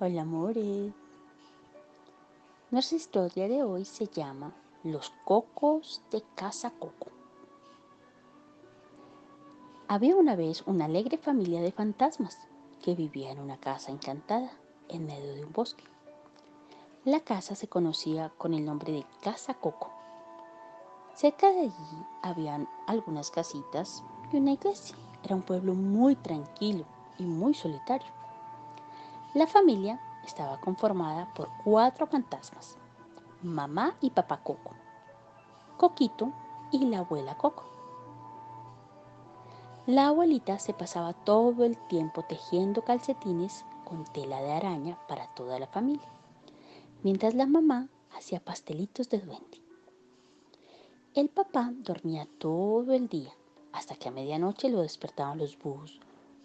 Hola, amores. Nuestra historia de hoy se llama Los cocos de Casa Coco. Había una vez una alegre familia de fantasmas que vivía en una casa encantada en medio de un bosque. La casa se conocía con el nombre de Casa Coco. Cerca de allí habían algunas casitas y una iglesia. Era un pueblo muy tranquilo y muy solitario. La familia estaba conformada por cuatro fantasmas, mamá y papá Coco, Coquito y la abuela Coco. La abuelita se pasaba todo el tiempo tejiendo calcetines con tela de araña para toda la familia, mientras la mamá hacía pastelitos de duende. El papá dormía todo el día, hasta que a medianoche lo despertaban los búhos.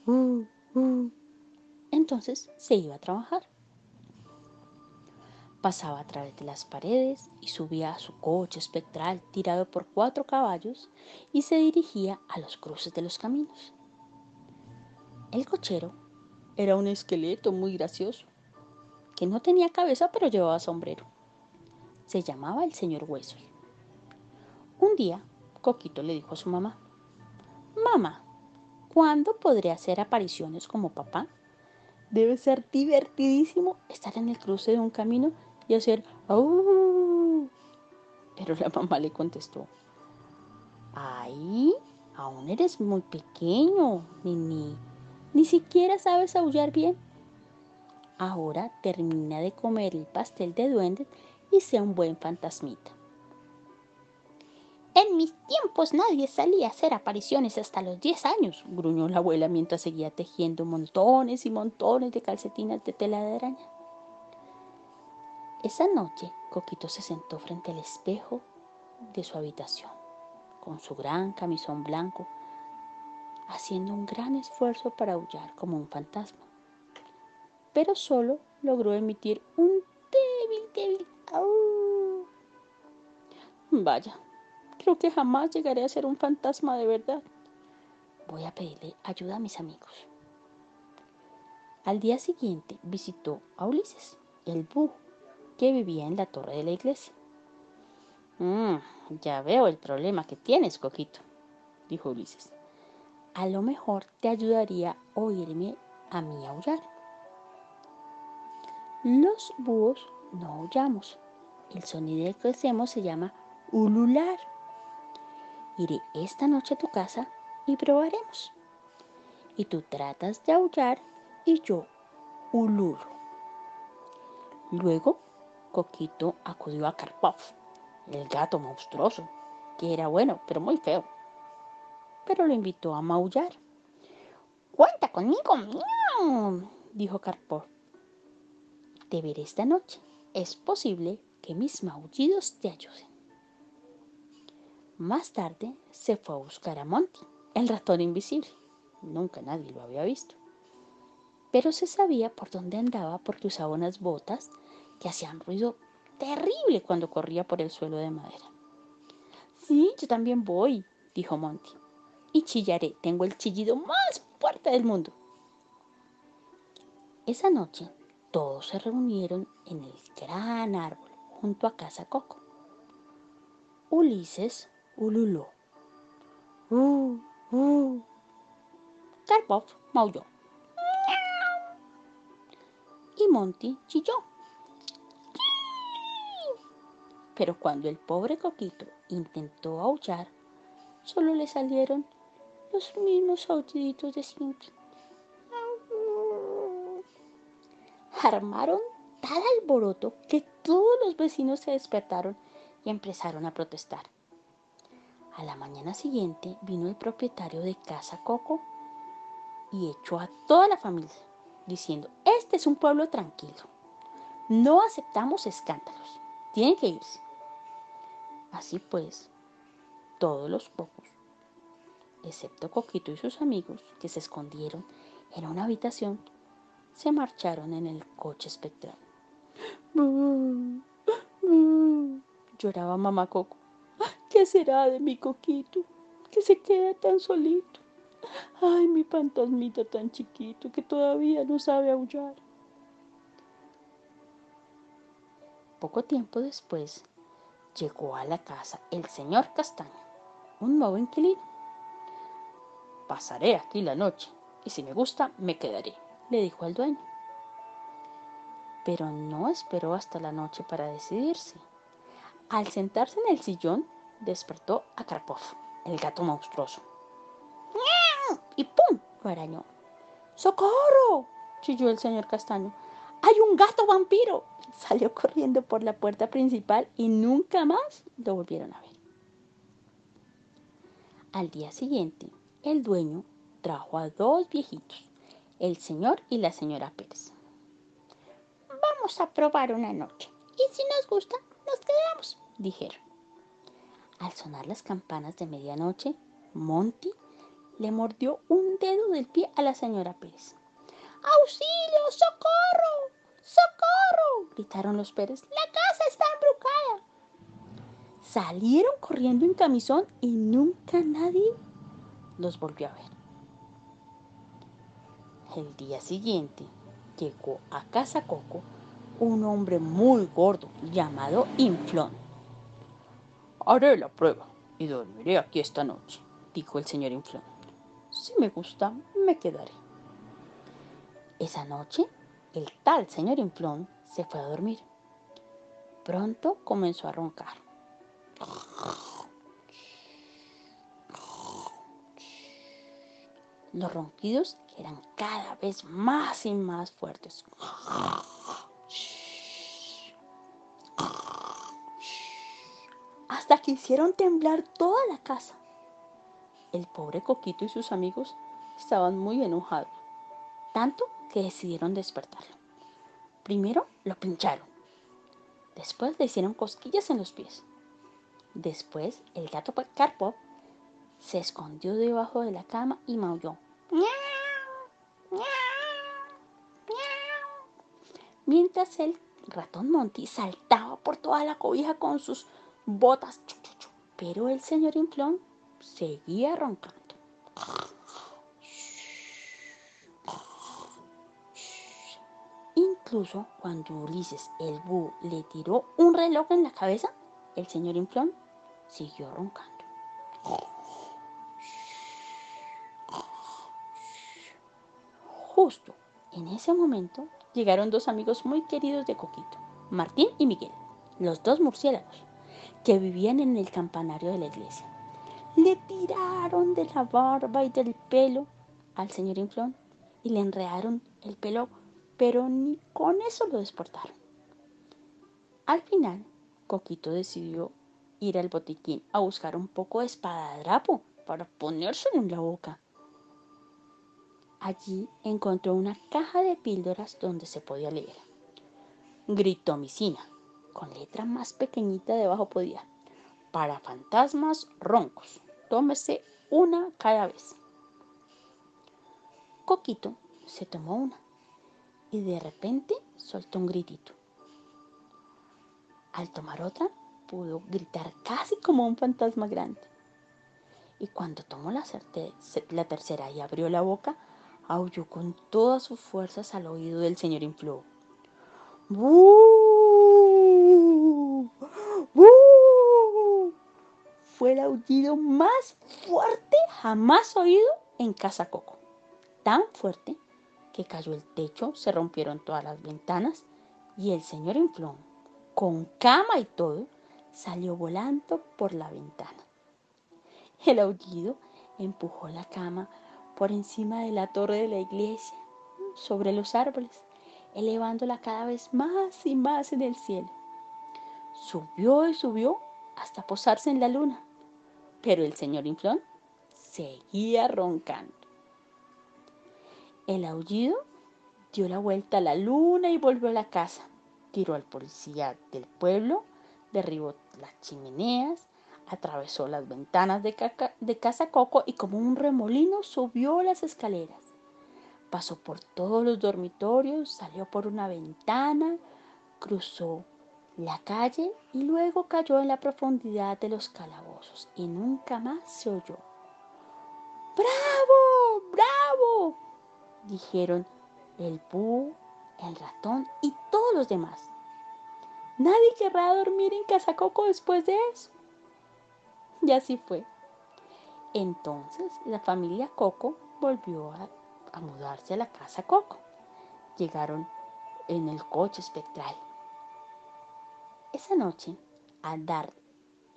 Uh, uh entonces se iba a trabajar. Pasaba a través de las paredes y subía a su coche espectral tirado por cuatro caballos y se dirigía a los cruces de los caminos. El cochero era un esqueleto muy gracioso, que no tenía cabeza pero llevaba sombrero. Se llamaba el señor Huesos. Un día, Coquito le dijo a su mamá, Mamá, ¿cuándo podré hacer apariciones como papá? Debe ser divertidísimo estar en el cruce de un camino y hacer ¡Au! Pero la mamá le contestó, ¡ay! Aún eres muy pequeño, Nini. Ni siquiera sabes aullar bien. Ahora termina de comer el pastel de duendes y sea un buen fantasmita. En mis tiempos nadie salía a hacer apariciones hasta los 10 años, gruñó la abuela mientras seguía tejiendo montones y montones de calcetinas de tela de araña. Esa noche, Coquito se sentó frente al espejo de su habitación, con su gran camisón blanco, haciendo un gran esfuerzo para aullar como un fantasma. Pero solo logró emitir un débil, débil ¡au! Vaya, Creo que jamás llegaré a ser un fantasma de verdad. Voy a pedirle ayuda a mis amigos. Al día siguiente visitó a Ulises, el búho, que vivía en la torre de la iglesia. Mm, ya veo el problema que tienes, Coquito, dijo Ulises. A lo mejor te ayudaría oírme a mí aullar. Los búhos no aullamos. El sonido que hacemos se llama ulular. Iré esta noche a tu casa y probaremos. Y tú tratas de aullar y yo ululo. Luego, Coquito acudió a Karpov, el gato monstruoso, que era bueno, pero muy feo. Pero lo invitó a maullar. Cuenta conmigo, miau, dijo Karpov. Te veré esta noche. Es posible que mis maullidos te ayuden. Más tarde se fue a buscar a Monty, el ratón invisible. Nunca nadie lo había visto. Pero se sabía por dónde andaba porque usaba unas botas que hacían ruido terrible cuando corría por el suelo de madera. Sí, yo también voy, dijo Monty. Y chillaré, tengo el chillido más fuerte del mundo. Esa noche todos se reunieron en el gran árbol junto a Casa Coco. Ulises ululó. Uh, uh. Karpov maulló. Y Monty chilló. Pero cuando el pobre coquito intentó aullar, solo le salieron los mismos aulliditos de siempre. Armaron tal alboroto que todos los vecinos se despertaron y empezaron a protestar. A la mañana siguiente vino el propietario de Casa Coco y echó a toda la familia, diciendo, este es un pueblo tranquilo, no aceptamos escándalos, tienen que irse. Así pues, todos los pocos, excepto Coquito y sus amigos, que se escondieron en una habitación, se marcharon en el coche espectral. Lloraba mamá Coco. ¿Qué será de mi coquito? Que se queda tan solito. Ay, mi fantasmita tan chiquito que todavía no sabe aullar. Poco tiempo después llegó a la casa el señor Castaño, un nuevo inquilino. Pasaré aquí la noche y si me gusta me quedaré, le dijo al dueño. Pero no esperó hasta la noche para decidirse. Al sentarse en el sillón, despertó a Karpov, el gato monstruoso. Y ¡pum! lo arañó. ¡Socorro! chilló el señor Castaño. ¡Hay un gato vampiro! Salió corriendo por la puerta principal y nunca más lo volvieron a ver. Al día siguiente, el dueño trajo a dos viejitos, el señor y la señora Pérez. Vamos a probar una noche y si nos gusta, nos quedamos, dijeron. Al sonar las campanas de medianoche, Monty le mordió un dedo del pie a la señora Pérez. ¡Auxilio! ¡Socorro! ¡Socorro! gritaron los Pérez. ¡La casa está embrujada! Salieron corriendo en camisón y nunca nadie los volvió a ver. El día siguiente llegó a Casa Coco un hombre muy gordo llamado Inflón. Haré la prueba y dormiré aquí esta noche, dijo el señor Inflón. Si me gusta, me quedaré. Esa noche, el tal señor Inflón se fue a dormir. Pronto comenzó a roncar. Los ronquidos eran cada vez más y más fuertes. Hasta que hicieron temblar toda la casa. El pobre Coquito y sus amigos estaban muy enojados, tanto que decidieron despertarlo. Primero lo pincharon, después le hicieron cosquillas en los pies. Después el gato Karpov se escondió debajo de la cama y maulló. Mientras el ratón Monty saltaba por toda la cobija con sus botas, pero el señor Inflón seguía roncando. Incluso cuando Ulises el búho le tiró un reloj en la cabeza, el señor Inflón siguió roncando. Justo en ese momento llegaron dos amigos muy queridos de Coquito, Martín y Miguel, los dos murciélagos, que vivían en el campanario de la iglesia. Le tiraron de la barba y del pelo al señor Inflón y le enredaron el pelo pero ni con eso lo desportaron. Al final, Coquito decidió ir al botiquín a buscar un poco de espadadrapo para ponérselo en la boca. Allí encontró una caja de píldoras donde se podía leer. Gritomicina, con letra más pequeñita debajo podía. Para fantasmas roncos, tómese una cada vez. Coquito se tomó una y de repente soltó un gritito. Al tomar otra, pudo gritar casi como un fantasma grande. Y cuando tomó la, tercera y abrió la boca, aulló con todas sus fuerzas al oído del señor Influo. ¡Bú! El aullido más fuerte jamás oído en Casa Coco. Tan fuerte que cayó el techo, se rompieron todas las ventanas y el señor Inflón, con cama y todo, salió volando por la ventana. El aullido empujó la cama por encima de la torre de la iglesia, sobre los árboles, elevándola cada vez más y más en el cielo. Subió y subió hasta posarse en la luna, pero el señor Inflón seguía roncando. El aullido dio la vuelta a la luna y volvió a la casa. Tiró al policía del pueblo, derribó las chimeneas, atravesó las ventanas de, de Casa Coco y como un remolino subió las escaleras. Pasó por todos los dormitorios, salió por una ventana, cruzó la calle y luego cayó en la profundidad de los calabozos y nunca más se oyó. ¡Bravo! ¡Bravo! dijeron el búho, el ratón y todos los demás. Nadie querrá dormir en casa Coco después de eso. Y así fue. Entonces la familia Coco volvió a, a mudarse a la casa Coco. Llegaron en el coche espectral. Esa noche, al dar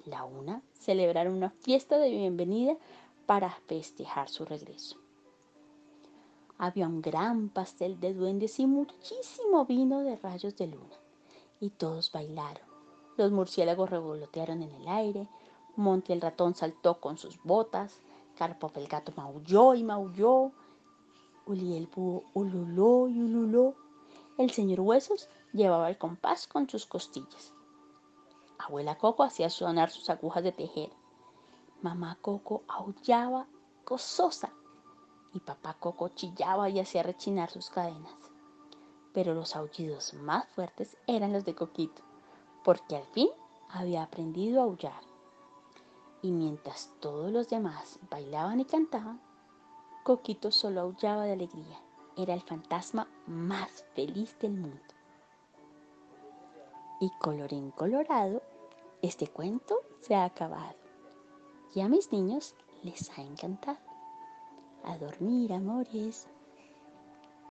la una, celebraron una fiesta de bienvenida para festejar su regreso. Había un gran pastel de duendes y muchísimo vino de rayos de luna. Y todos bailaron. Los murciélagos revolotearon en el aire. Monty el ratón saltó con sus botas. Karpov el gato maulló y maulló. Uli el búho ululó y ululó. El señor Huesos llevaba el compás con sus costillas. Abuela Coco hacía sonar sus agujas de tejer. Mamá Coco aullaba gozosa y papá Coco chillaba y hacía rechinar sus cadenas. Pero los aullidos más fuertes eran los de Coquito, porque al fin había aprendido a aullar. Y mientras todos los demás bailaban y cantaban, Coquito solo aullaba de alegría. Era el fantasma más feliz del mundo. Y colorín colorado, este cuento se ha acabado. Y a mis niños les ha encantado. A dormir, amores.